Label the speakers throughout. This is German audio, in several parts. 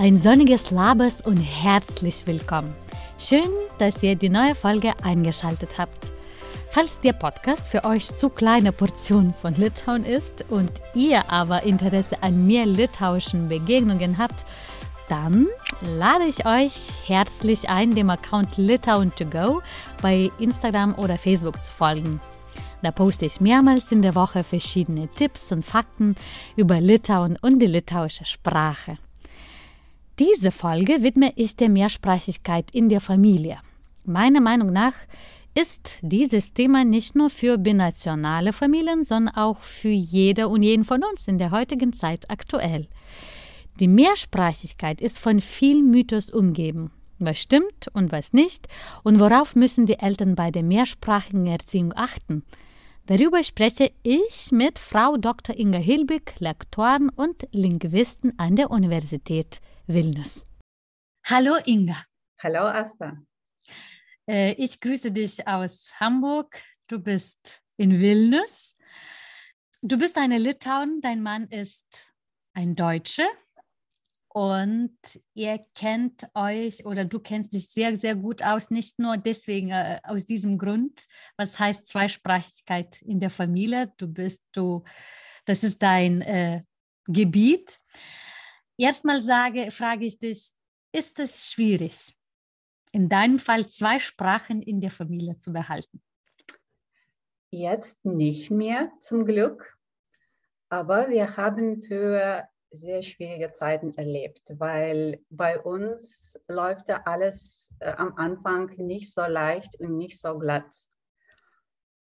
Speaker 1: Ein sonniges Labers und herzlich willkommen. Schön, dass ihr die neue Folge eingeschaltet habt. Falls der Podcast für euch zu kleine Portion von Litauen ist und ihr aber Interesse an mehr litauischen Begegnungen habt, dann lade ich euch herzlich ein, dem Account Litauen to go bei Instagram oder Facebook zu folgen. Da poste ich mehrmals in der Woche verschiedene Tipps und Fakten über Litauen und die litauische Sprache. Diese Folge widme ich der Mehrsprachigkeit in der Familie. Meiner Meinung nach ist dieses Thema nicht nur für binationale Familien, sondern auch für jede und jeden von uns in der heutigen Zeit aktuell. Die Mehrsprachigkeit ist von viel Mythos umgeben. Was stimmt und was nicht und worauf müssen die Eltern bei der mehrsprachigen Erziehung achten? Darüber spreche ich mit Frau Dr. Inga Hilbig, Lektorin und Linguistin an der Universität Vilnius. Hallo Inga.
Speaker 2: Hallo Asta.
Speaker 1: Äh, ich grüße dich aus Hamburg. Du bist in Vilnius. Du bist eine Litauen, dein Mann ist ein Deutscher und ihr kennt euch oder du kennst dich sehr, sehr gut aus, nicht nur deswegen, äh, aus diesem Grund, was heißt Zweisprachigkeit in der Familie. Du bist, du, das ist dein äh, Gebiet. Erstmal sage, frage ich dich, ist es schwierig, in deinem Fall zwei Sprachen in der Familie zu behalten?
Speaker 2: Jetzt nicht mehr, zum Glück. Aber wir haben für sehr schwierige Zeiten erlebt, weil bei uns läuft ja alles äh, am Anfang nicht so leicht und nicht so glatt.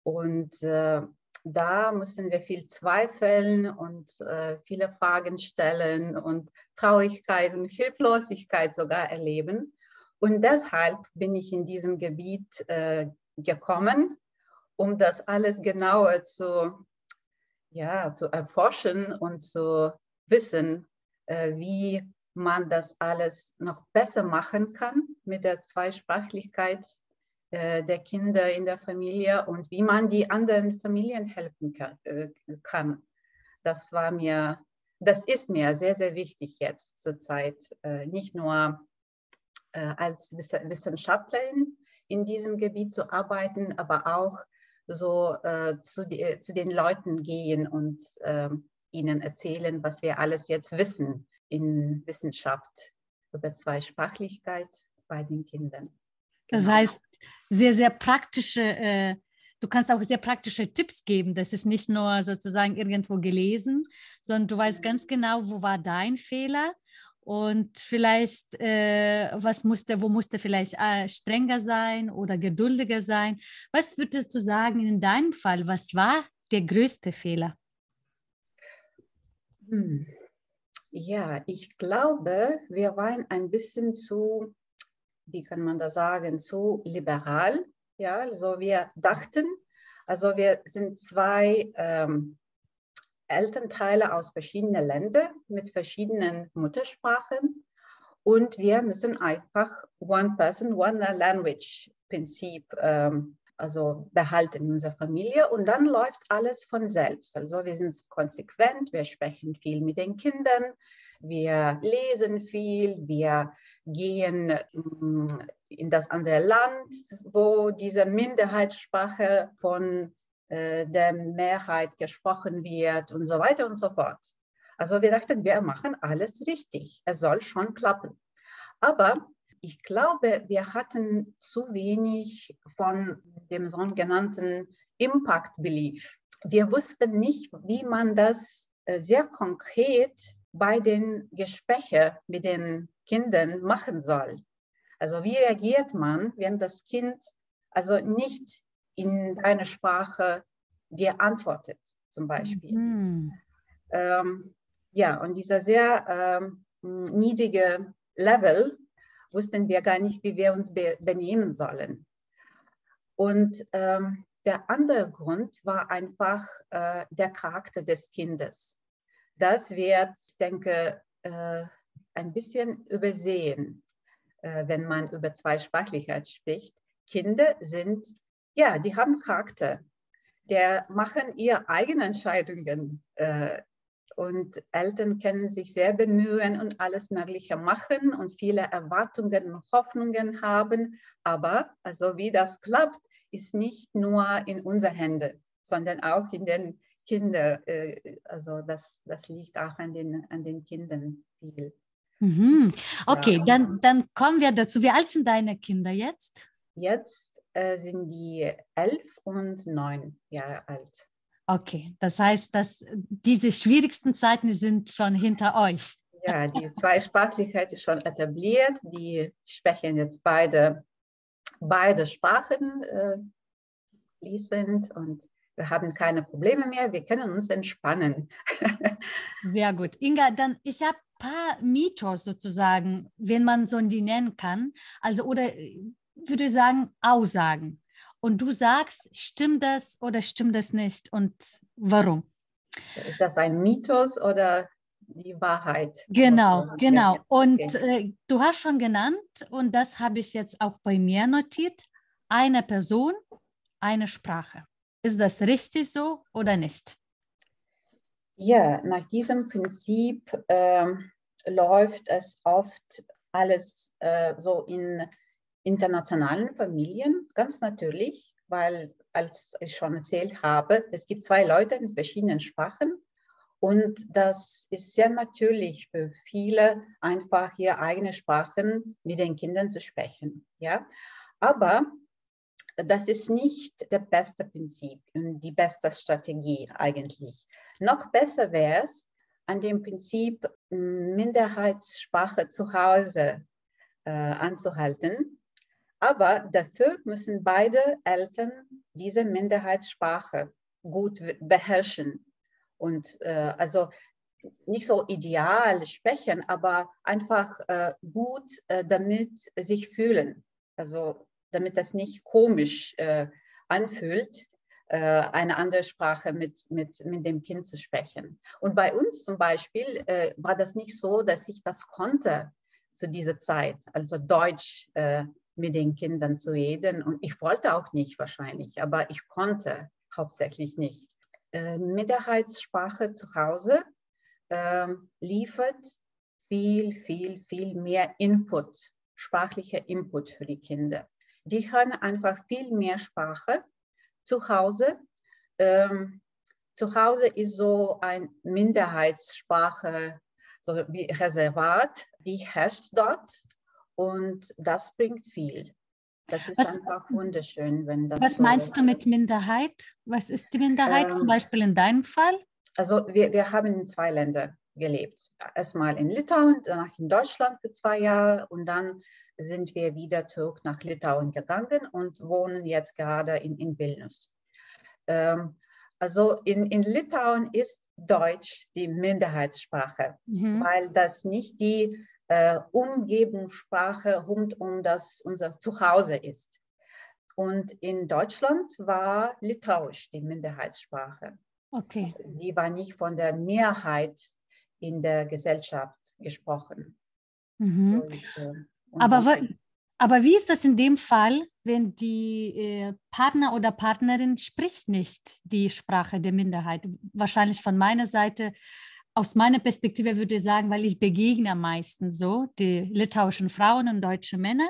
Speaker 2: Und äh, da mussten wir viel zweifeln und äh, viele Fragen stellen und Traurigkeit und Hilflosigkeit sogar erleben. Und deshalb bin ich in diesem Gebiet äh, gekommen, um das alles genauer zu, ja, zu erforschen und zu wissen, äh, wie man das alles noch besser machen kann mit der Zweisprachlichkeit der Kinder in der Familie und wie man die anderen Familien helfen kann. Äh, kann. Das war mir, das ist mir sehr, sehr wichtig jetzt zurzeit, äh, nicht nur als Wissenschaftlerin in diesem Gebiet zu arbeiten, aber auch so zu, zu den Leuten gehen und ähm, ihnen erzählen, was wir alles jetzt wissen in Wissenschaft über Zweisprachlichkeit bei den Kindern.
Speaker 1: Das genau. heißt, sehr, sehr praktische, äh, du kannst auch sehr praktische Tipps geben. Das ist nicht nur sozusagen irgendwo gelesen, sondern du weißt ganz genau, wo war dein Fehler und vielleicht, äh, was musste, wo musste vielleicht äh, strenger sein oder geduldiger sein. Was würdest du sagen in deinem Fall? Was war der größte Fehler?
Speaker 2: Hm. Ja, ich glaube, wir waren ein bisschen zu wie kann man da sagen, zu liberal. Ja, also wir dachten, also wir sind zwei ähm, Elternteile aus verschiedenen Ländern mit verschiedenen Muttersprachen und wir müssen einfach One Person, One Language Prinzip ähm, also behalten in unserer Familie und dann läuft alles von selbst. Also wir sind konsequent, wir sprechen viel mit den Kindern, wir lesen viel, wir gehen mm, in das andere Land, wo diese Minderheitssprache von äh, der Mehrheit gesprochen wird und so weiter und so fort. Also wir dachten, wir machen alles richtig. Es soll schon klappen. Aber ich glaube, wir hatten zu wenig von dem sogenannten Impact Belief. Wir wussten nicht, wie man das äh, sehr konkret bei den Gesprächen mit den Kindern machen soll. Also wie reagiert man, wenn das Kind also nicht in deiner Sprache dir antwortet, zum Beispiel. Mhm. Ähm, ja, und dieser sehr ähm, niedrige Level wussten wir gar nicht, wie wir uns be benehmen sollen. Und ähm, der andere Grund war einfach äh, der Charakter des Kindes. Das wird, ich denke, äh, ein bisschen übersehen, äh, wenn man über Zweisprachlichkeit spricht. Kinder sind, ja, die haben Charakter. Der machen ihre eigenen Entscheidungen. Äh, und Eltern können sich sehr bemühen und alles Mögliche machen und viele Erwartungen und Hoffnungen haben. Aber also wie das klappt, ist nicht nur in unseren Händen, sondern auch in den Kindern. Äh, also das, das liegt auch an den, an den Kindern viel.
Speaker 1: Mhm. Okay, ja. dann, dann kommen wir dazu. Wie alt sind deine Kinder jetzt?
Speaker 2: Jetzt äh, sind die elf und neun Jahre alt.
Speaker 1: Okay, das heißt, dass diese schwierigsten Zeiten sind schon hinter euch.
Speaker 2: Ja, die Zweisprachlichkeit ist schon etabliert. Die sprechen jetzt beide, beide Sprachen äh, fließend und wir haben keine Probleme mehr. Wir können uns entspannen.
Speaker 1: Sehr gut. Inga, dann ich habe ein paar Mythos sozusagen, wenn man so die nennen kann. Also oder äh, würde sagen Aussagen und du sagst, stimmt das oder stimmt das nicht und warum?
Speaker 2: Ist das ein Mythos oder die Wahrheit?
Speaker 1: Genau, genau. Und äh, du hast schon genannt, und das habe ich jetzt auch bei mir notiert, eine Person, eine Sprache. Ist das richtig so oder nicht?
Speaker 2: Ja, nach diesem Prinzip äh, läuft es oft alles äh, so in internationalen Familien, ganz natürlich, weil, als ich schon erzählt habe, es gibt zwei Leute mit verschiedenen Sprachen und das ist sehr natürlich für viele, einfach hier eigene Sprachen mit den Kindern zu sprechen. Ja? Aber das ist nicht das beste Prinzip und die beste Strategie eigentlich. Noch besser wäre es, an dem Prinzip Minderheitssprache zu Hause äh, anzuhalten aber dafür müssen beide Eltern diese Minderheitssprache gut beherrschen. Und äh, also nicht so ideal sprechen, aber einfach äh, gut äh, damit sich fühlen. Also damit das nicht komisch äh, anfühlt, äh, eine andere Sprache mit, mit, mit dem Kind zu sprechen. Und bei uns zum Beispiel äh, war das nicht so, dass ich das konnte zu dieser Zeit, also Deutsch mit den Kindern zu reden. Und ich wollte auch nicht wahrscheinlich, aber ich konnte hauptsächlich nicht. Äh, Minderheitssprache zu Hause äh, liefert viel, viel, viel mehr Input, sprachlicher Input für die Kinder. Die hören einfach viel mehr Sprache zu Hause. Ähm, zu Hause ist so ein Minderheitssprache, so wie Reservat, die herrscht dort und das bringt viel. Das ist was, einfach wunderschön, wenn das.
Speaker 1: Was so meinst du mit Minderheit? Was ist die Minderheit ähm, zum Beispiel in deinem Fall?
Speaker 2: Also wir, wir haben in zwei Ländern gelebt. Erstmal in Litauen, danach in Deutschland für zwei Jahre und dann sind wir wieder zurück nach Litauen gegangen und wohnen jetzt gerade in, in Vilnius. Ähm, also in, in Litauen ist Deutsch die Minderheitssprache, mhm. weil das nicht die äh, Umgebungssprache rund um das unser Zuhause ist. Und in Deutschland war Litauisch die Minderheitssprache.
Speaker 1: Okay.
Speaker 2: Die war nicht von der Mehrheit in der Gesellschaft gesprochen.
Speaker 1: Mhm. Ist, äh, aber, aber wie ist das in dem Fall, wenn die äh, Partner oder Partnerin spricht nicht die Sprache der Minderheit? Wahrscheinlich von meiner Seite aus meiner Perspektive würde ich sagen, weil ich begegne am meisten so die litauischen Frauen und deutsche Männer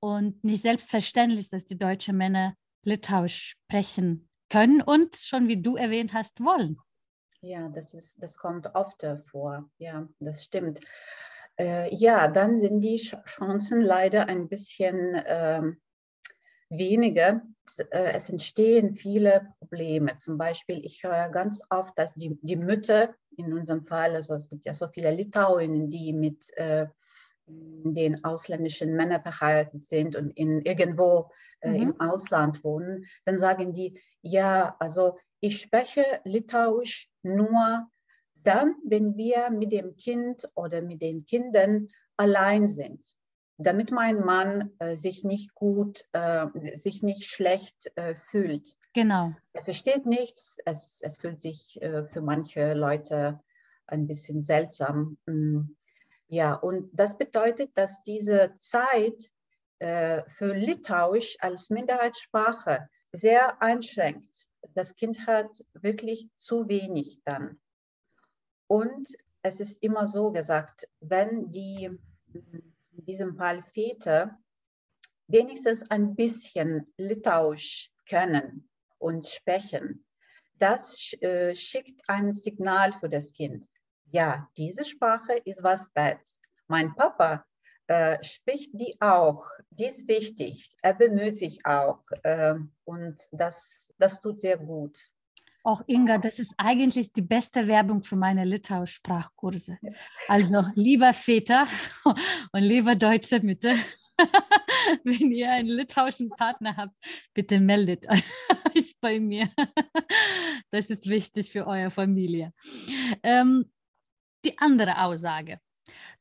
Speaker 1: und nicht selbstverständlich, dass die deutschen Männer Litauisch sprechen können und schon wie du erwähnt hast, wollen.
Speaker 2: Ja, das, ist, das kommt oft vor. Ja, das stimmt. Äh, ja, dann sind die Chancen leider ein bisschen äh, weniger. Es entstehen viele Probleme. Zum Beispiel, ich höre ganz oft, dass die, die Mütter in unserem Fall, also es gibt ja so viele Litauerinnen, die mit äh, den ausländischen Männern verheiratet sind und in irgendwo äh, mhm. im Ausland wohnen, dann sagen die, ja, also ich spreche Litauisch nur dann, wenn wir mit dem Kind oder mit den Kindern allein sind, damit mein Mann äh, sich nicht gut, äh, sich nicht schlecht äh, fühlt.
Speaker 1: Genau.
Speaker 2: Er versteht nichts, es, es fühlt sich äh, für manche Leute ein bisschen seltsam. Mm. Ja, und das bedeutet, dass diese Zeit äh, für Litauisch als Minderheitssprache sehr einschränkt. Das Kind hat wirklich zu wenig dann. Und es ist immer so gesagt, wenn die, in diesem Fall Väter, wenigstens ein bisschen Litauisch können und sprechen, das äh, schickt ein Signal für das Kind. Ja, diese Sprache ist was wert. Mein Papa äh, spricht die auch. Die ist wichtig. Er bemüht sich auch. Äh, und das, das tut sehr gut.
Speaker 1: Auch Inga, das ist eigentlich die beste Werbung für meine Litauisch-Sprachkurse. Also, lieber Väter und lieber deutsche Mütter, wenn ihr einen litauischen Partner habt, bitte meldet euch bei mir. Das ist wichtig für eure Familie. Ähm, die andere Aussage.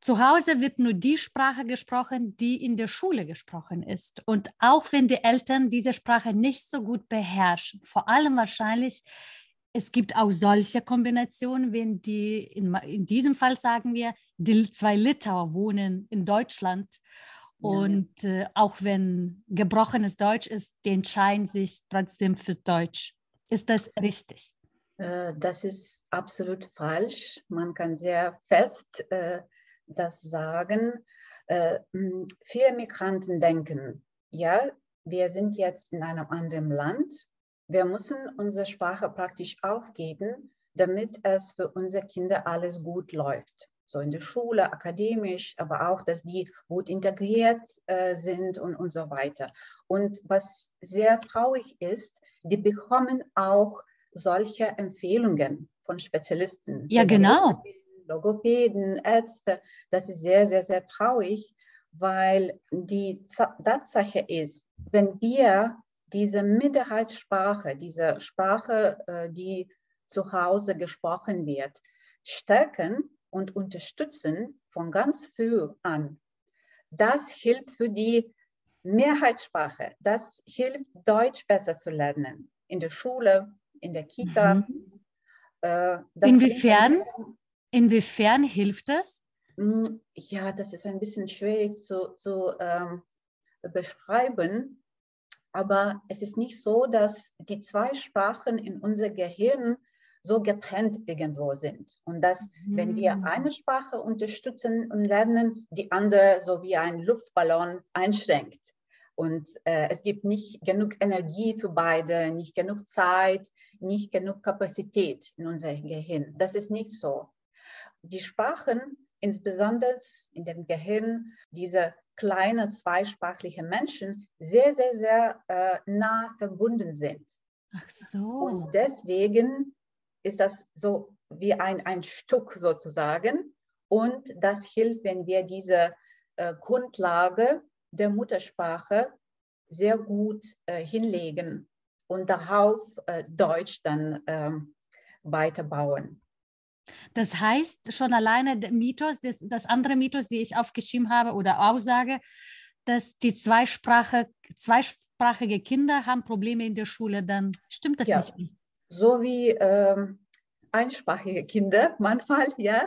Speaker 1: Zu Hause wird nur die Sprache gesprochen, die in der Schule gesprochen ist. Und auch wenn die Eltern diese Sprache nicht so gut beherrschen, vor allem wahrscheinlich, es gibt auch solche Kombinationen, wenn die, in, in diesem Fall sagen wir, die zwei Litauer wohnen in Deutschland. Und ja, ja. Äh, auch wenn gebrochenes Deutsch ist, die entscheiden sich trotzdem für Deutsch. Ist das richtig?
Speaker 2: Äh, das ist absolut falsch. Man kann sehr fest äh, das sagen. Äh, viele Migranten denken, ja, wir sind jetzt in einem anderen Land. Wir müssen unsere Sprache praktisch aufgeben, damit es für unsere Kinder alles gut läuft. So in der Schule, akademisch, aber auch, dass die gut integriert äh, sind und, und so weiter. Und was sehr traurig ist, die bekommen auch solche Empfehlungen von Spezialisten.
Speaker 1: Ja, genau.
Speaker 2: Logopäden, Ärzte. Das ist sehr, sehr, sehr traurig, weil die Tatsache ist, wenn wir diese Minderheitssprache, diese Sprache, äh, die zu Hause gesprochen wird, stärken und unterstützen von ganz früh an, das hilft für die Mehrheitssprache. Das hilft, Deutsch besser zu lernen. In der Schule, in der Kita. Mhm.
Speaker 1: Äh, inwiefern, inwiefern hilft das?
Speaker 2: Hm, ja, das ist ein bisschen schwierig zu, zu ähm, beschreiben. Aber es ist nicht so, dass die zwei Sprachen in unser Gehirn so getrennt irgendwo sind. Und dass, mhm. wenn wir mhm. eine Sprache unterstützen und lernen, die andere so wie ein Luftballon einschränkt. Und äh, es gibt nicht genug Energie für beide, nicht genug Zeit, nicht genug Kapazität in unserem Gehirn. Das ist nicht so. Die Sprachen, insbesondere in dem Gehirn dieser kleinen zweisprachlichen Menschen, sehr, sehr, sehr äh, nah verbunden sind.
Speaker 1: Ach so.
Speaker 2: Und deswegen ist das so wie ein, ein Stück sozusagen. Und das hilft, wenn wir diese äh, Grundlage der Muttersprache sehr gut äh, hinlegen und darauf äh, Deutsch dann ähm, weiterbauen.
Speaker 1: Das heißt, schon alleine der Mythos, das, das andere Mythos, die ich aufgeschrieben habe oder Aussage, dass die Zweisprache, zweisprachige Kinder haben Probleme in der Schule, dann stimmt das ja. nicht.
Speaker 2: So wie ähm, einsprachige Kinder manchmal, ja.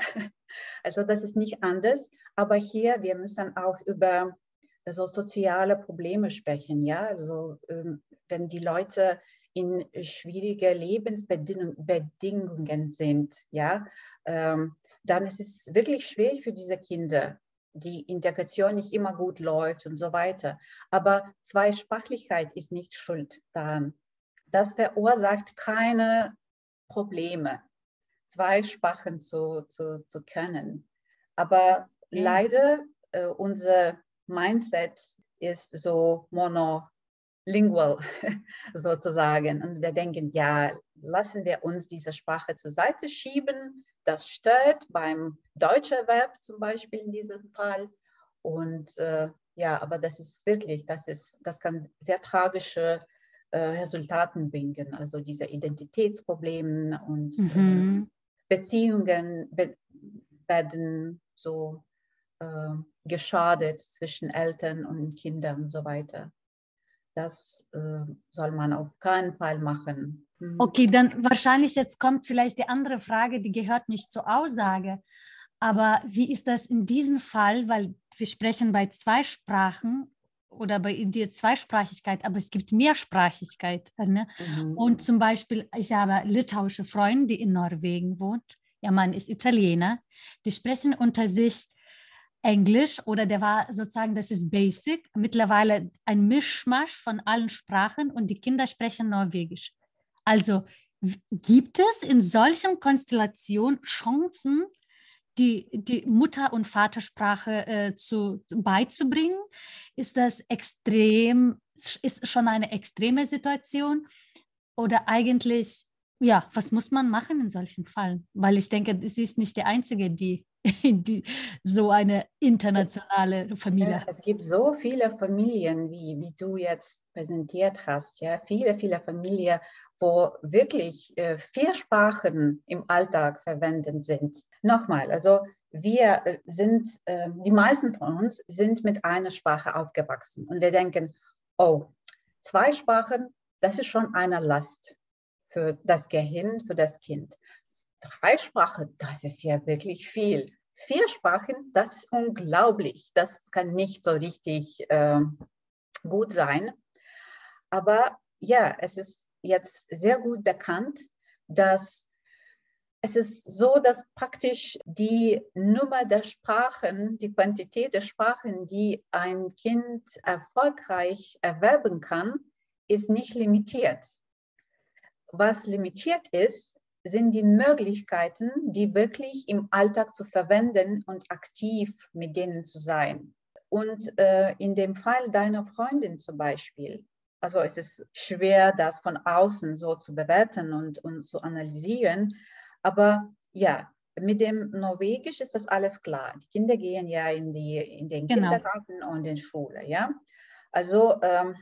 Speaker 2: Also das ist nicht anders. Aber hier, wir müssen auch über so soziale Probleme sprechen. Ja, also ähm, wenn die Leute in schwierige Lebensbedingungen sind, ja, ähm, dann ist es wirklich schwierig für diese Kinder, die Integration nicht immer gut läuft und so weiter. Aber Zweisprachlichkeit ist nicht schuld daran. Das verursacht keine Probleme, zwei Sprachen zu, zu, zu können. Aber leider äh, unser Mindset ist so monolingual sozusagen. Und wir denken, ja, lassen wir uns diese Sprache zur Seite schieben. Das stört beim deutschen Verb zum Beispiel in diesem Fall. Und äh, ja, aber das ist wirklich, das, ist, das kann sehr tragische äh, Resultate bringen. Also diese Identitätsprobleme und mhm. äh, Beziehungen werden so äh, geschadet zwischen Eltern und Kindern und so weiter. Das äh, soll man auf keinen Fall machen.
Speaker 1: Mhm. Okay, dann wahrscheinlich jetzt kommt vielleicht die andere Frage, die gehört nicht zur Aussage. Aber wie ist das in diesem Fall, weil wir sprechen bei zwei Sprachen oder bei der Zweisprachigkeit, aber es gibt Mehrsprachigkeit. Ne? Mhm. Und zum Beispiel, ich habe litauische Freunde, die in Norwegen wohnt. Ihr Mann ist Italiener. Die sprechen unter sich Englisch oder der war sozusagen, das ist Basic, mittlerweile ein Mischmasch von allen Sprachen und die Kinder sprechen Norwegisch. Also gibt es in solchen Konstellationen Chancen, die, die Mutter- und Vatersprache äh, zu, beizubringen? Ist das extrem, ist schon eine extreme Situation? Oder eigentlich, ja, was muss man machen in solchen Fällen? Weil ich denke, sie ist nicht die Einzige, die, die so eine internationale Familie.
Speaker 2: Es gibt so viele Familien, wie, wie du jetzt präsentiert hast, ja, viele, viele Familien, wo wirklich äh, vier Sprachen im Alltag verwendet sind. Nochmal, also wir äh, sind, äh, die meisten von uns sind mit einer Sprache aufgewachsen und wir denken, oh, zwei Sprachen, das ist schon eine Last für das Gehirn, für das Kind. Drei Sprachen, das ist ja wirklich viel. Vier Sprachen, das ist unglaublich. Das kann nicht so richtig äh, gut sein. Aber ja, es ist jetzt sehr gut bekannt, dass es ist so, dass praktisch die Nummer der Sprachen, die Quantität der Sprachen, die ein Kind erfolgreich erwerben kann, ist nicht limitiert. Was limitiert ist, sind die Möglichkeiten, die wirklich im Alltag zu verwenden und aktiv mit denen zu sein. Und äh, in dem Fall deiner Freundin zum Beispiel, also es ist schwer, das von außen so zu bewerten und, und zu analysieren. Aber ja, mit dem Norwegisch ist das alles klar. Die Kinder gehen ja in, die, in den genau. Kindergarten und in die Schule. Ja? Also ähm,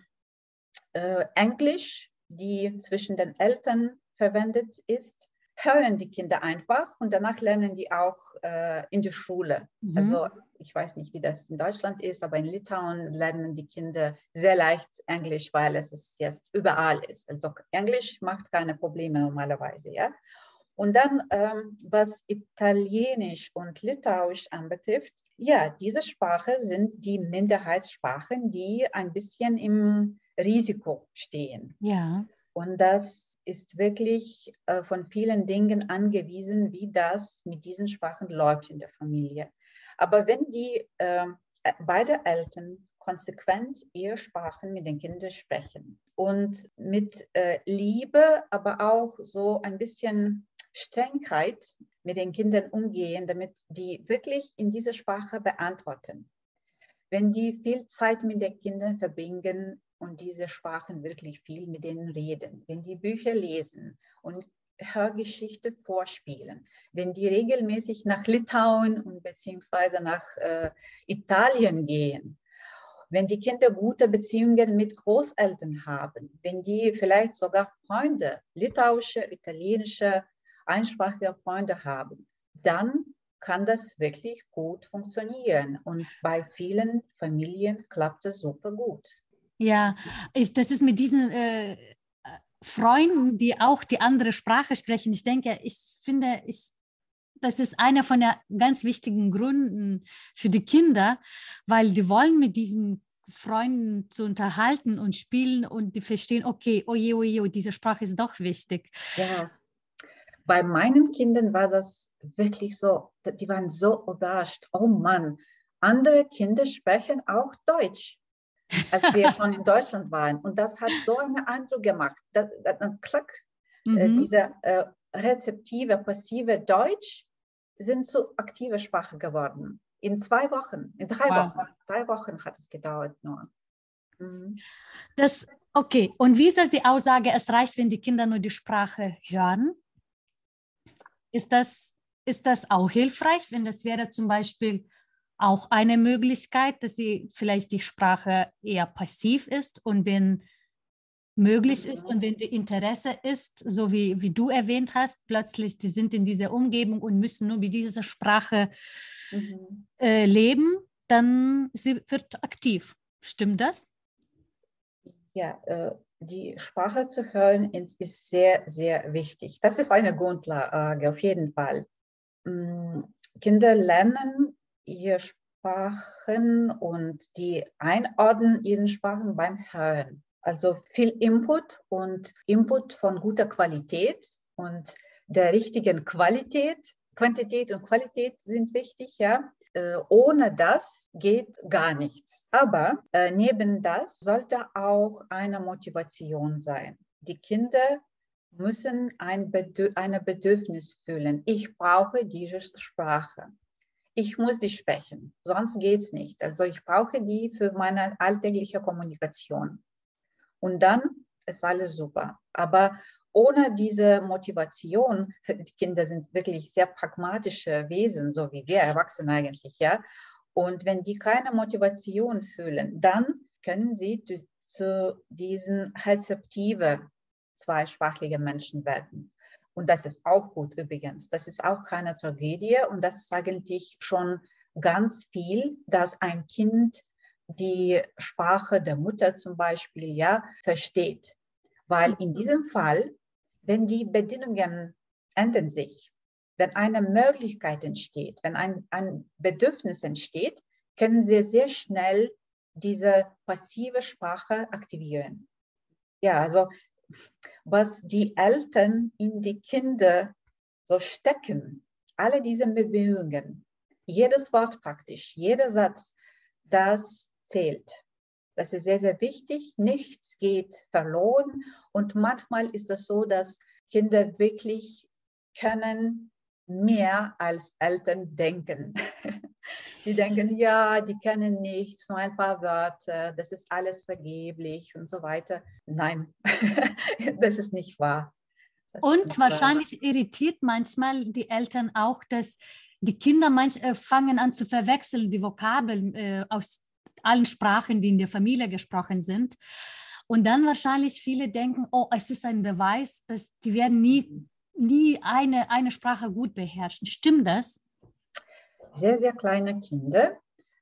Speaker 2: äh, Englisch, die zwischen den Eltern verwendet ist, hören die Kinder einfach und danach lernen die auch äh, in der Schule. Mhm. Also ich weiß nicht, wie das in Deutschland ist, aber in Litauen lernen die Kinder sehr leicht Englisch, weil es ist jetzt überall ist. Also Englisch macht keine Probleme normalerweise, ja. Und dann, ähm, was Italienisch und Litauisch anbetrifft, ja, diese Sprachen sind die Minderheitssprachen, die ein bisschen im Risiko stehen.
Speaker 1: Ja.
Speaker 2: Und das ist wirklich äh, von vielen Dingen angewiesen, wie das mit diesen Sprachen läuft in der Familie. Aber wenn die ähm, äh, beide Eltern konsequent ihre Sprachen mit den Kindern sprechen und mit äh, Liebe, aber auch so ein bisschen Strengheit mit den Kindern umgehen, damit die wirklich in dieser Sprache beantworten. Wenn die viel Zeit mit den Kindern verbringen und diese Sprachen wirklich viel mit denen reden, wenn die Bücher lesen und Hörgeschichte vorspielen. Wenn die regelmäßig nach Litauen und beziehungsweise nach äh, Italien gehen, wenn die Kinder gute Beziehungen mit Großeltern haben, wenn die vielleicht sogar Freunde, litauische, italienische, einsprachige Freunde haben, dann kann das wirklich gut funktionieren. Und bei vielen Familien klappt es super gut.
Speaker 1: Ja, ist, das ist mit diesen äh, Freunden, die auch die andere Sprache sprechen. Ich denke, ich finde, ich, das ist einer von den ganz wichtigen Gründen für die Kinder, weil die wollen mit diesen Freunden zu unterhalten und spielen und die verstehen, okay, oje, oje, diese Sprache ist doch wichtig.
Speaker 2: Ja, bei meinen Kindern war das wirklich so, die waren so überrascht, oh Mann, andere Kinder sprechen auch Deutsch als wir schon in Deutschland waren. Und das hat so einen Eindruck gemacht. Das, das, klack, äh, mhm. äh, diese äh, rezeptive, passive Deutsch sind zu aktiver Sprache geworden. In zwei Wochen, in drei wow. Wochen. Drei Wochen hat es gedauert nur.
Speaker 1: Mhm. Das, okay, und wie ist das die Aussage, es reicht, wenn die Kinder nur die Sprache hören? Ist das, ist das auch hilfreich, wenn das wäre zum Beispiel auch eine Möglichkeit, dass sie vielleicht die Sprache eher passiv ist und wenn möglich ist und wenn die Interesse ist, so wie, wie du erwähnt hast, plötzlich, die sind in dieser Umgebung und müssen nur mit dieser Sprache mhm. äh, leben, dann sie wird aktiv. Stimmt das?
Speaker 2: Ja, äh, die Sprache zu hören ist sehr, sehr wichtig. Das ist eine Grundlage auf jeden Fall. Mm, Kinder lernen ihre Sprachen und die einordnen ihren Sprachen beim Hören. Also viel Input und Input von guter Qualität und der richtigen Qualität. Quantität und Qualität sind wichtig, ja. Äh, ohne das geht gar nichts. Aber äh, neben das sollte auch eine Motivation sein. Die Kinder müssen ein Bedürfnis fühlen. Ich brauche diese Sprache. Ich muss die sprechen, sonst geht es nicht. Also ich brauche die für meine alltägliche Kommunikation. Und dann ist alles super. Aber ohne diese Motivation, die Kinder sind wirklich sehr pragmatische Wesen, so wie wir Erwachsene eigentlich, ja. Und wenn die keine Motivation fühlen, dann können sie zu diesen rezeptive zweisprachige Menschen werden. Und das ist auch gut übrigens. Das ist auch keine Tragödie und das ist eigentlich schon ganz viel, dass ein Kind die Sprache der Mutter zum Beispiel ja versteht. Weil in diesem Fall wenn die Bedingungen ändern sich, wenn eine Möglichkeit entsteht, wenn ein, ein Bedürfnis entsteht, können Sie sehr schnell diese passive Sprache aktivieren. Ja, also was die Eltern in die Kinder so stecken, alle diese Bemühungen, jedes Wort praktisch, jeder Satz, das zählt. Das ist sehr, sehr wichtig. Nichts geht verloren. Und manchmal ist es so, dass Kinder wirklich können mehr als Eltern denken. Die denken, ja, die kennen nichts, nur ein paar Wörter, das ist alles vergeblich und so weiter. Nein, das ist nicht wahr.
Speaker 1: Das und wahrscheinlich wahr. irritiert manchmal die Eltern auch, dass die Kinder manch, äh, fangen an zu verwechseln, die Vokabeln äh, aus allen Sprachen, die in der Familie gesprochen sind. Und dann wahrscheinlich viele denken, oh, es ist ein Beweis, dass die werden nie, nie eine, eine Sprache gut beherrschen. Stimmt das?
Speaker 2: Sehr, sehr kleine Kinder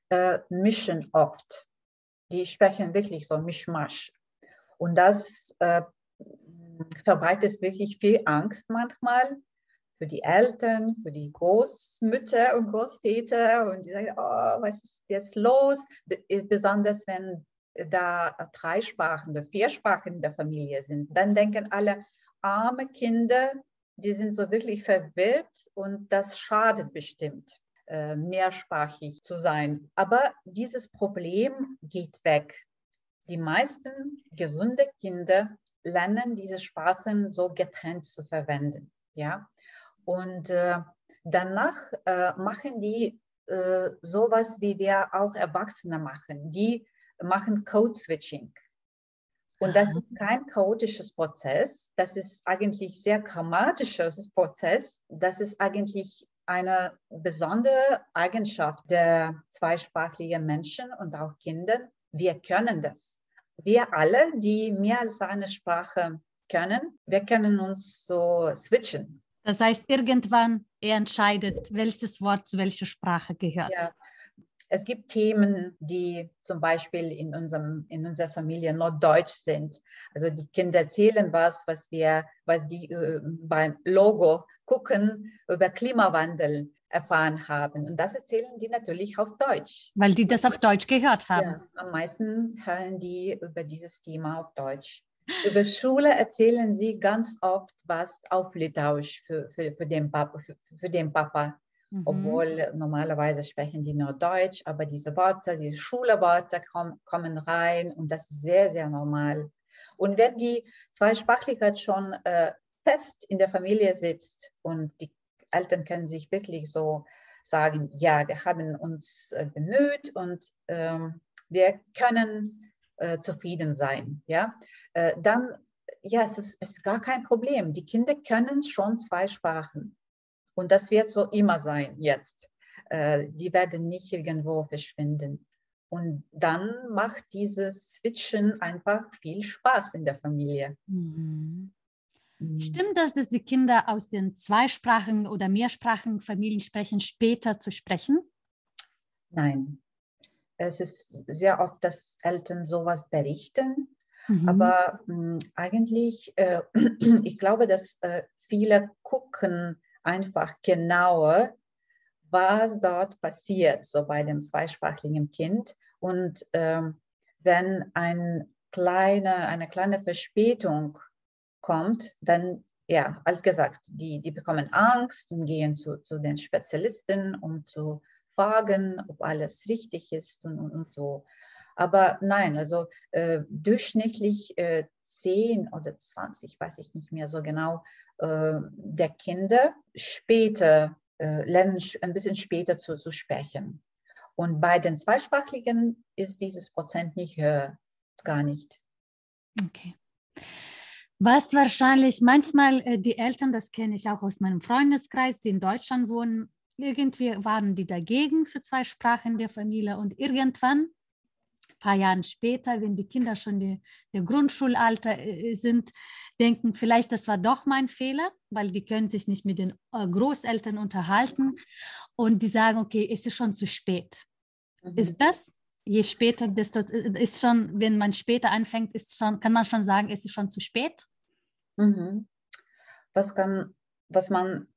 Speaker 2: äh, mischen oft. Die sprechen wirklich so Mischmasch. Und das äh, verbreitet wirklich viel Angst manchmal für die Eltern, für die Großmütter und Großväter und die sagen, oh, was ist jetzt los? Äh, besonders wenn da drei Sprachen oder vier Sprachen in der Familie sind, dann denken alle, arme Kinder, die sind so wirklich verwirrt und das schadet bestimmt, äh, mehrsprachig zu sein. Aber dieses Problem geht weg. Die meisten gesunde Kinder lernen diese Sprachen so getrennt zu verwenden. Ja? Und äh, danach äh, machen die äh, sowas, wie wir auch Erwachsene machen. Die machen Code-Switching. Und das ist kein chaotisches Prozess, das ist eigentlich sehr grammatisches Prozess. Das ist eigentlich eine besondere Eigenschaft der zweisprachigen Menschen und auch Kinder. Wir können das. Wir alle, die mehr als eine Sprache können, wir können uns so switchen.
Speaker 1: Das heißt, irgendwann er entscheidet, welches Wort zu welcher Sprache gehört. Ja.
Speaker 2: Es gibt Themen, die zum Beispiel in, unserem, in unserer Familie norddeutsch sind. Also die Kinder erzählen was, was wir, was die äh, beim Logo gucken, über Klimawandel erfahren haben. Und das erzählen die natürlich auf Deutsch.
Speaker 1: Weil die das auf Deutsch gehört haben. Ja,
Speaker 2: am meisten hören die über dieses Thema auf Deutsch. Über Schule erzählen sie ganz oft was auf Litauisch für, für, für, den, Papa, für, für den Papa. Mhm. Obwohl normalerweise sprechen die nur Deutsch, aber diese Worte, die Schulworte kommen, kommen rein und das ist sehr, sehr normal. Und wenn die Zweisprachigkeit schon äh, fest in der Familie sitzt und die Eltern können sich wirklich so sagen, ja, wir haben uns äh, bemüht und ähm, wir können äh, zufrieden sein. Ja? Äh, dann, ja, es ist, es ist gar kein Problem. Die Kinder können schon zwei Sprachen. Und das wird so immer sein jetzt. Äh, die werden nicht irgendwo verschwinden. Und dann macht dieses Switchen einfach viel Spaß in der Familie. Mhm.
Speaker 1: Mhm. Stimmt das, dass die Kinder aus den zweisprachigen oder mehrsprachigen Familien sprechen, später zu sprechen?
Speaker 2: Nein. Es ist sehr oft, dass Eltern sowas berichten, Mhm. Aber mh, hm, eigentlich, äh, ich glaube, dass äh, viele gucken einfach genauer, was dort passiert, so bei dem zweisprachigen Kind. Und ähm, wenn ein kleine, eine kleine Verspätung kommt, dann, ja, als gesagt, die, die bekommen Angst und gehen zu, zu den Spezialisten, um zu fragen, ob alles richtig ist und, und, und so. Aber nein, also äh, durchschnittlich äh, 10 oder 20, weiß ich nicht mehr so genau, äh, der Kinder später äh, lernen ein bisschen später zu, zu sprechen. Und bei den Zweisprachigen ist dieses Prozent nicht höher, gar nicht.
Speaker 1: Okay. Was wahrscheinlich manchmal äh, die Eltern, das kenne ich auch aus meinem Freundeskreis, die in Deutschland wohnen, irgendwie waren die dagegen für zwei Sprachen in der Familie und irgendwann ein paar Jahren später, wenn die Kinder schon die, der Grundschulalter äh, sind, denken, vielleicht das war doch mein Fehler, weil die können sich nicht mit den äh, Großeltern unterhalten und die sagen, okay, es ist schon zu spät. Mhm. Ist das, je später, desto ist schon, wenn man später anfängt, ist schon, kann man schon sagen, es ist schon zu spät?
Speaker 2: Mhm. Was, kann, was man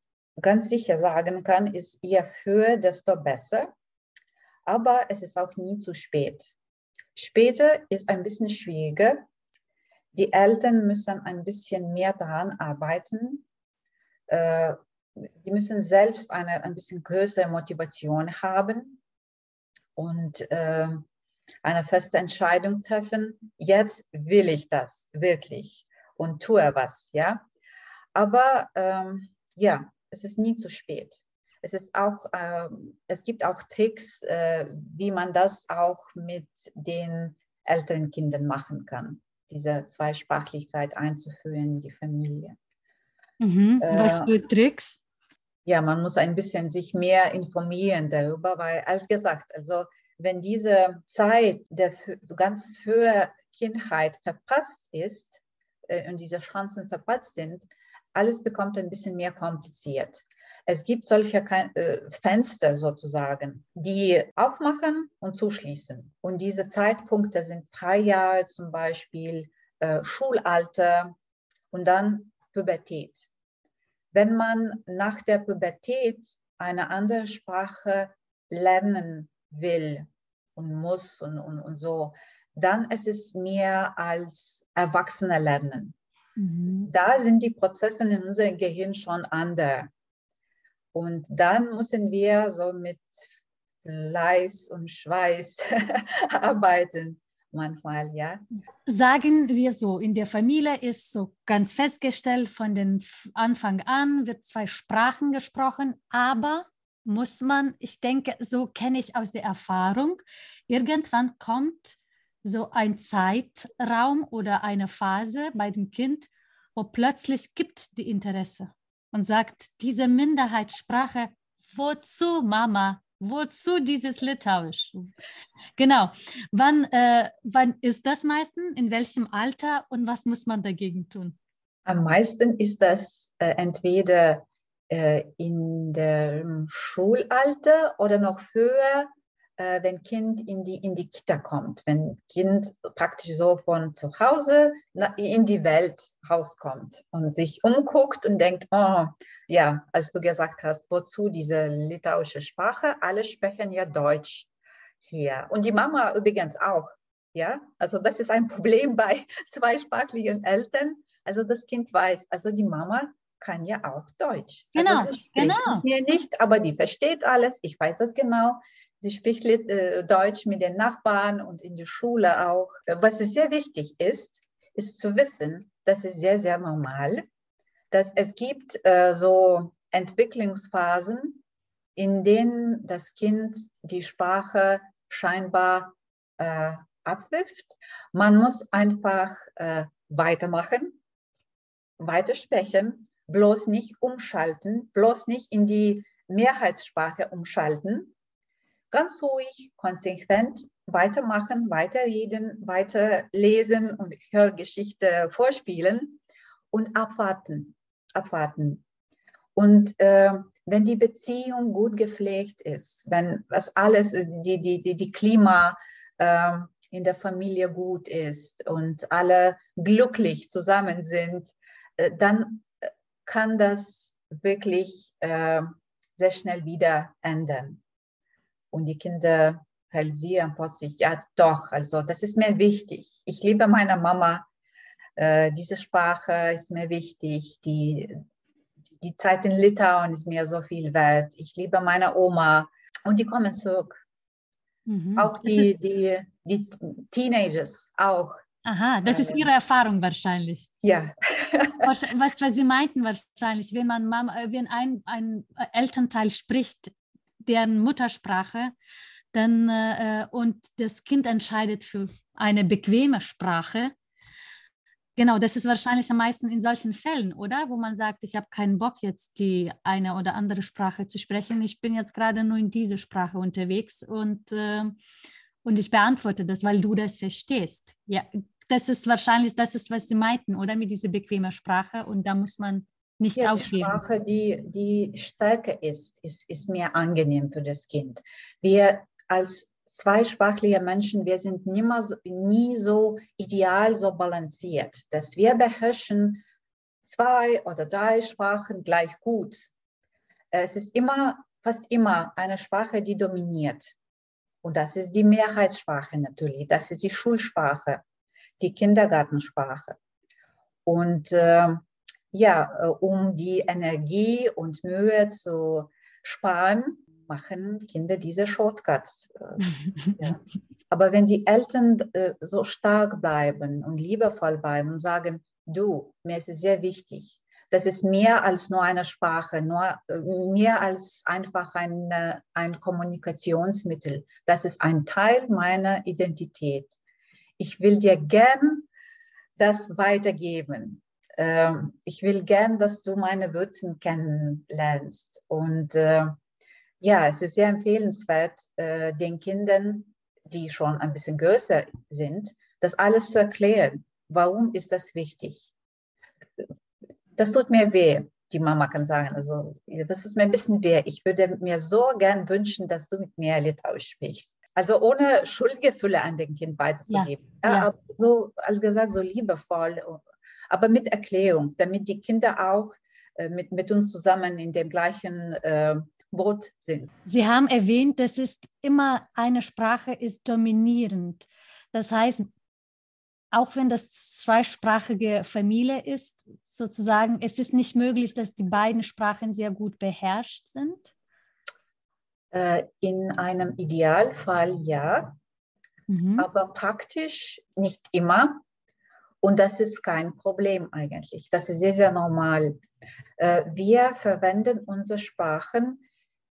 Speaker 2: ganz sicher sagen kann, ist, je früher, desto besser. Aber es ist auch nie zu spät. Später ist ein bisschen schwieriger. Die Eltern müssen ein bisschen mehr daran arbeiten. Äh, die müssen selbst eine ein bisschen größere Motivation haben und äh, eine feste Entscheidung treffen. Jetzt will ich das wirklich und tue was, ja. Aber ähm, ja, es ist nie zu spät es ist auch, äh, es gibt auch Tricks, äh, wie man das auch mit den älteren Kindern machen kann, diese Zweisprachlichkeit einzuführen in die Familie.
Speaker 1: Mhm. Was für Tricks?
Speaker 2: Ja, man muss ein bisschen sich mehr informieren darüber, weil, als gesagt, also wenn diese Zeit der ganz frühen Kindheit verpasst ist äh, und diese Chancen verpasst sind, alles bekommt ein bisschen mehr kompliziert. Es gibt solche äh, Fenster sozusagen, die aufmachen und zuschließen. Und diese Zeitpunkte sind drei Jahre zum Beispiel, äh, Schulalter und dann Pubertät. Wenn man nach der Pubertät eine andere Sprache lernen will und muss und, und, und so, dann ist es mehr als Erwachsene lernen. Mhm. Da sind die Prozesse in unserem Gehirn schon anders. Und dann müssen wir so mit Fleiß und Schweiß arbeiten manchmal, ja.
Speaker 1: Sagen wir so, in der Familie ist so ganz festgestellt, von den Anfang an wird zwei Sprachen gesprochen, aber muss man, ich denke, so kenne ich aus der Erfahrung, irgendwann kommt so ein Zeitraum oder eine Phase bei dem Kind, wo plötzlich gibt die Interesse und sagt, diese Minderheitssprache, wozu Mama? Wozu dieses Litauisch? Genau. Wann, äh, wann ist das meistens? In welchem Alter und was muss man dagegen tun?
Speaker 2: Am meisten ist das äh, entweder äh, in dem Schulalter oder noch früher äh, wenn Kind in die, in die Kita kommt, wenn Kind praktisch so von zu Hause in die Welt rauskommt und sich umguckt und denkt, oh, ja, als du gesagt hast, wozu diese litauische Sprache? Alle sprechen ja Deutsch hier. Und die Mama übrigens auch. Ja, also das ist ein Problem bei zweisprachigen Eltern. Also das Kind weiß, also die Mama kann ja auch Deutsch.
Speaker 1: Genau,
Speaker 2: also
Speaker 1: genau.
Speaker 2: Mir nicht, aber die versteht alles. Ich weiß das genau. Sie spricht äh, Deutsch mit den Nachbarn und in der Schule auch. Was sehr wichtig ist, ist zu wissen, das ist sehr, sehr normal, dass es gibt äh, so Entwicklungsphasen, in denen das Kind die Sprache scheinbar äh, abwirft. Man muss einfach äh, weitermachen, weitersprechen, bloß nicht umschalten, bloß nicht in die Mehrheitssprache umschalten, ganz ruhig, konsequent weitermachen, weiterreden, weiterlesen und Hörgeschichte vorspielen und abwarten, abwarten. Und äh, wenn die Beziehung gut gepflegt ist, wenn das alles, die, die, die, die Klima äh, in der Familie gut ist und alle glücklich zusammen sind, äh, dann kann das wirklich äh, sehr schnell wieder ändern. Und die Kinder realisieren plötzlich, ja doch, also das ist mir wichtig. Ich liebe meine Mama, äh, diese Sprache ist mir wichtig, die, die Zeit in Litauen ist mir so viel wert. Ich liebe meine Oma und die kommen zurück. Mhm. Auch die, die, die Teenagers auch.
Speaker 1: Aha, das ist Ihre Erfahrung wahrscheinlich.
Speaker 2: Ja.
Speaker 1: was, was Sie meinten wahrscheinlich, wenn man Mama, wenn ein, ein Elternteil spricht, deren Muttersprache, dann äh, und das Kind entscheidet für eine bequeme Sprache, Genau, das ist wahrscheinlich am meisten in solchen Fällen, oder? Wo man sagt, ich habe keinen Bock jetzt die eine oder andere Sprache zu sprechen. Ich bin jetzt gerade nur in diese Sprache unterwegs und, äh, und ich beantworte das, weil du das verstehst. Ja, das ist wahrscheinlich, das ist, was sie meinten, oder? Mit dieser bequemen Sprache und da muss man nicht ja, aufgeben.
Speaker 2: Die Sprache, die, die stärker ist, ist, ist mehr angenehm für das Kind. Wir als zweisprachliche Menschen, wir sind nie, so, nie so ideal, so balanciert, dass wir beherrschen zwei oder drei Sprachen gleich gut. Es ist immer, fast immer eine Sprache, die dominiert. Und das ist die Mehrheitssprache natürlich. Das ist die Schulsprache, die Kindergartensprache. Und äh, ja, äh, um die Energie und Mühe zu sparen, machen Kinder diese Shortcuts. Äh, ja. Aber wenn die Eltern äh, so stark bleiben und liebevoll bleiben und sagen, du, mir ist es sehr wichtig, das ist mehr als nur eine Sprache, nur, mehr als einfach ein, ein Kommunikationsmittel. Das ist ein Teil meiner Identität. Ich will dir gern das weitergeben. Ähm, ich will gern, dass du meine Wurzeln kennenlernst. Und ja, es ist sehr empfehlenswert, äh, den Kindern, die schon ein bisschen größer sind, das alles zu erklären. Warum ist das wichtig? Das tut mir weh. Die Mama kann sagen, also das ist mir ein bisschen weh. Ich würde mir so gern wünschen, dass du mit mir Litauisch sprichst. Also ohne Schuldgefühle an den Kind weiterzugeben. Ja, ja. ja so, als gesagt, so liebevoll, aber mit Erklärung, damit die Kinder auch äh, mit, mit uns zusammen in dem gleichen äh, Boot sind.
Speaker 1: Sie haben erwähnt, dass es immer eine Sprache ist dominierend. Das heißt, auch wenn das zweisprachige Familie ist, sozusagen, es ist nicht möglich, dass die beiden Sprachen sehr gut beherrscht sind?
Speaker 2: Äh, in einem Idealfall ja, mhm. aber praktisch nicht immer. Und das ist kein Problem eigentlich. Das ist sehr, sehr normal. Äh, wir verwenden unsere Sprachen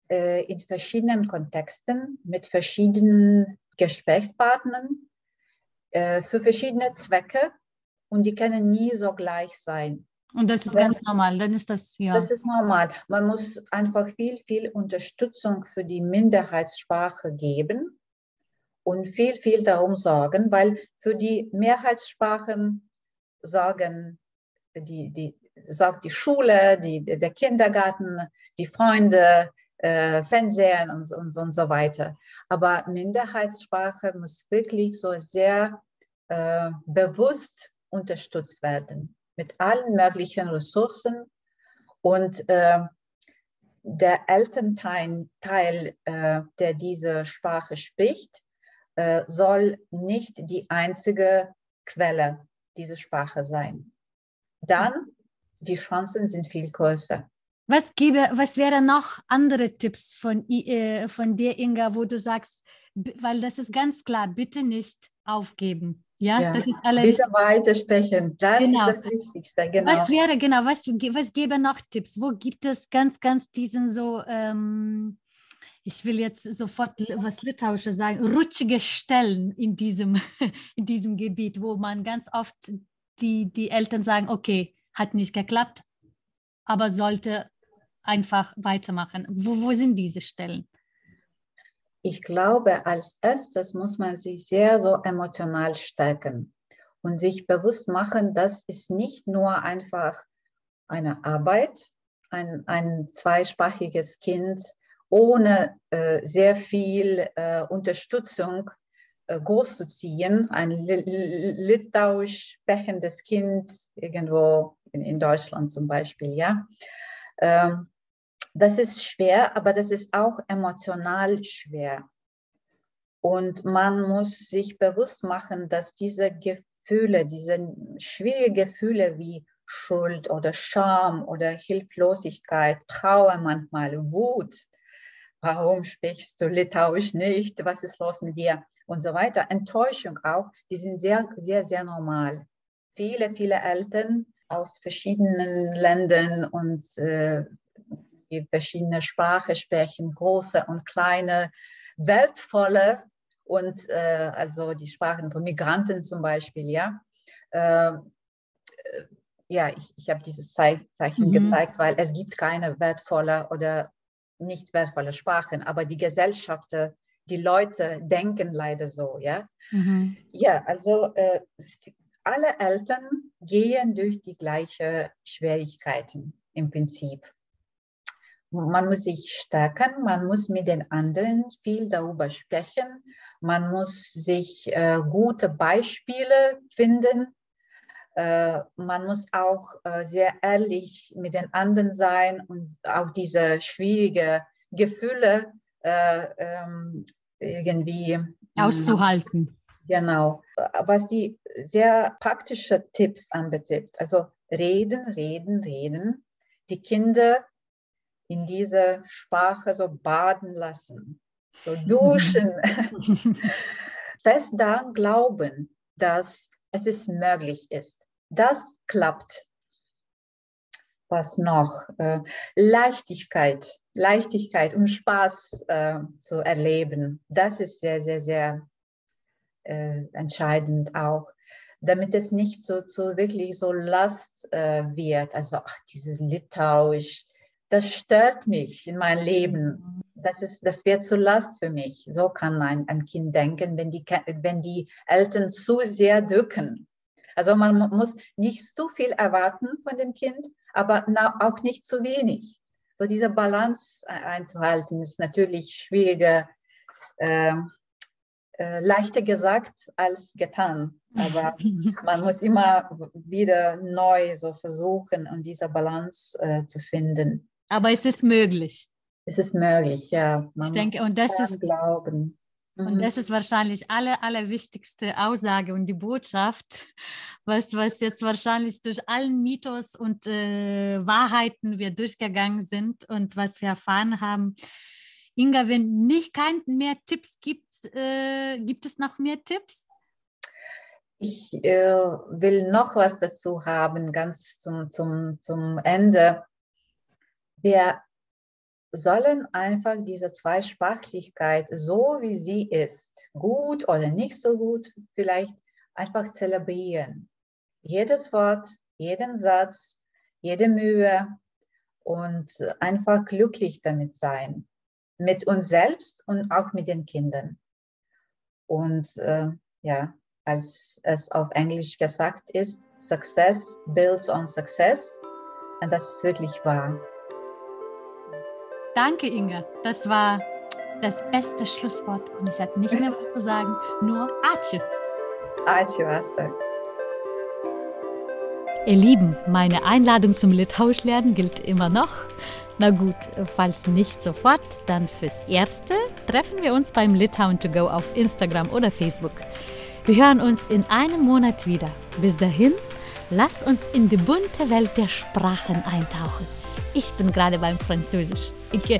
Speaker 2: äh, in verschiedenen Kontexten mit verschiedenen Gesprächspartnern äh, für verschiedene Zwecke und die können nie so gleich sein.
Speaker 1: Und das ist ganz normal, dann ist das
Speaker 2: ja. Das ist normal. Man muss einfach viel, viel Unterstützung für die Minderheitssprache geben und viel, viel darum sorgen, weil für die Mehrheitssprachen sorgen die, die, sorgt die Schule, die, der Kindergarten, die Freunde, äh, Fernsehen und, und, und so weiter. Aber Minderheitssprache muss wirklich so sehr äh, bewusst unterstützt werden mit allen möglichen Ressourcen. Und äh, der Elternteil, Teil, äh, der diese Sprache spricht, äh, soll nicht die einzige Quelle dieser Sprache sein. Dann die Chancen sind viel größer.
Speaker 1: Was, gäbe, was wäre noch andere Tipps von, äh, von dir, Inga, wo du sagst, weil das ist ganz klar, bitte nicht aufgeben. Ja, ja. das ist
Speaker 2: alles. Bitte weitersprechen. Das genau. ist das Wichtigste.
Speaker 1: Genau. Was wäre, genau, was, was gäbe noch Tipps? Wo gibt es ganz, ganz diesen so, ähm, ich will jetzt sofort was Litauisches sagen, rutschige Stellen in diesem, in diesem Gebiet, wo man ganz oft die, die Eltern sagen, okay, hat nicht geklappt, aber sollte einfach weitermachen? Wo, wo sind diese Stellen?
Speaker 2: Ich glaube, als erstes muss man sich sehr so emotional stärken und sich bewusst machen, das ist nicht nur einfach eine Arbeit, ein, ein zweisprachiges Kind ohne äh, sehr viel äh, Unterstützung äh, großzuziehen, ein litauisch sprechendes Kind irgendwo in, in, Deutschland zum Beispiel, ja. Ähm, das ist schwer, aber das ist auch emotional schwer. Und man muss sich bewusst machen, dass diese Gefühle, diese schwierigen Gefühle wie Schuld oder Scham oder Hilflosigkeit, Trauer manchmal, Wut, warum sprichst du Litauisch nicht, was ist los mit dir und so weiter, Enttäuschung auch, die sind sehr, sehr, sehr normal. Viele, viele Eltern aus verschiedenen Ländern und äh, die verschiedene Sprachen sprechen, große und kleine, wertvolle und äh, also die Sprachen von Migranten zum Beispiel, ja. Äh, ja, ich, ich habe dieses Zeichen mhm. gezeigt, weil es gibt keine wertvolle oder nicht wertvolle Sprachen, aber die Gesellschaft, die Leute denken leider so, ja. Mhm. Ja, also äh, alle Eltern gehen durch die gleichen Schwierigkeiten im Prinzip. Man muss sich stärken, man muss mit den anderen viel darüber sprechen, man muss sich äh, gute Beispiele finden, man muss auch äh, sehr ehrlich mit den anderen sein und auch diese schwierigen Gefühle äh, ähm, irgendwie
Speaker 1: auszuhalten.
Speaker 2: Genau. Was die sehr praktischen Tipps anbetrifft, also reden, reden, reden, die Kinder in dieser Sprache so baden lassen, so duschen, fest daran glauben, dass es ist möglich ist. Das klappt. Was noch? Äh, Leichtigkeit, Leichtigkeit und Spaß äh, zu erleben. Das ist sehr, sehr, sehr äh, entscheidend auch, damit es nicht so, so wirklich so Last wird. Also, ach, dieses Litauisch, das stört mich in meinem Leben. Das, ist, das wird zu Last für mich. So kann ein, ein Kind denken, wenn die, wenn die Eltern zu sehr drücken. Also man muss nicht zu viel erwarten von dem Kind, aber auch nicht zu wenig. So diese Balance einzuhalten ist natürlich schwieriger, äh, äh, leichter gesagt als getan. Aber man muss immer wieder neu so versuchen, um diese Balance äh, zu finden.
Speaker 1: Aber es ist möglich.
Speaker 2: Es ist möglich, ja.
Speaker 1: Man ich denke, und das ist glauben. Und mhm. das ist wahrscheinlich alle allerwichtigste Aussage und die Botschaft, was, was jetzt wahrscheinlich durch allen Mythos und äh, Wahrheiten wir durchgegangen sind und was wir erfahren haben. Inga, wenn nicht kein mehr Tipps gibt, äh, gibt es noch mehr Tipps?
Speaker 2: Ich äh, will noch was dazu haben, ganz zum, zum, zum Ende. Wir sollen einfach diese Zweisprachlichkeit, so wie sie ist, gut oder nicht so gut, vielleicht einfach zelebrieren. Jedes Wort, jeden Satz, jede Mühe und einfach glücklich damit sein. Mit uns selbst und auch mit den Kindern. Und äh, ja, als es auf Englisch gesagt ist, Success builds on success. Und das ist wirklich wahr.
Speaker 1: Danke, Inge. Das war das beste Schlusswort und ich habe nicht mehr was zu sagen, nur Atje.
Speaker 2: Atje, was denn?
Speaker 1: Ihr Lieben, meine Einladung zum Litauischlernen gilt immer noch. Na gut, falls nicht sofort, dann fürs Erste treffen wir uns beim Litauen to go auf Instagram oder Facebook. Wir hören uns in einem Monat wieder. Bis dahin, lasst uns in die bunte Welt der Sprachen eintauchen. Ich bin gerade beim Französisch. Ikke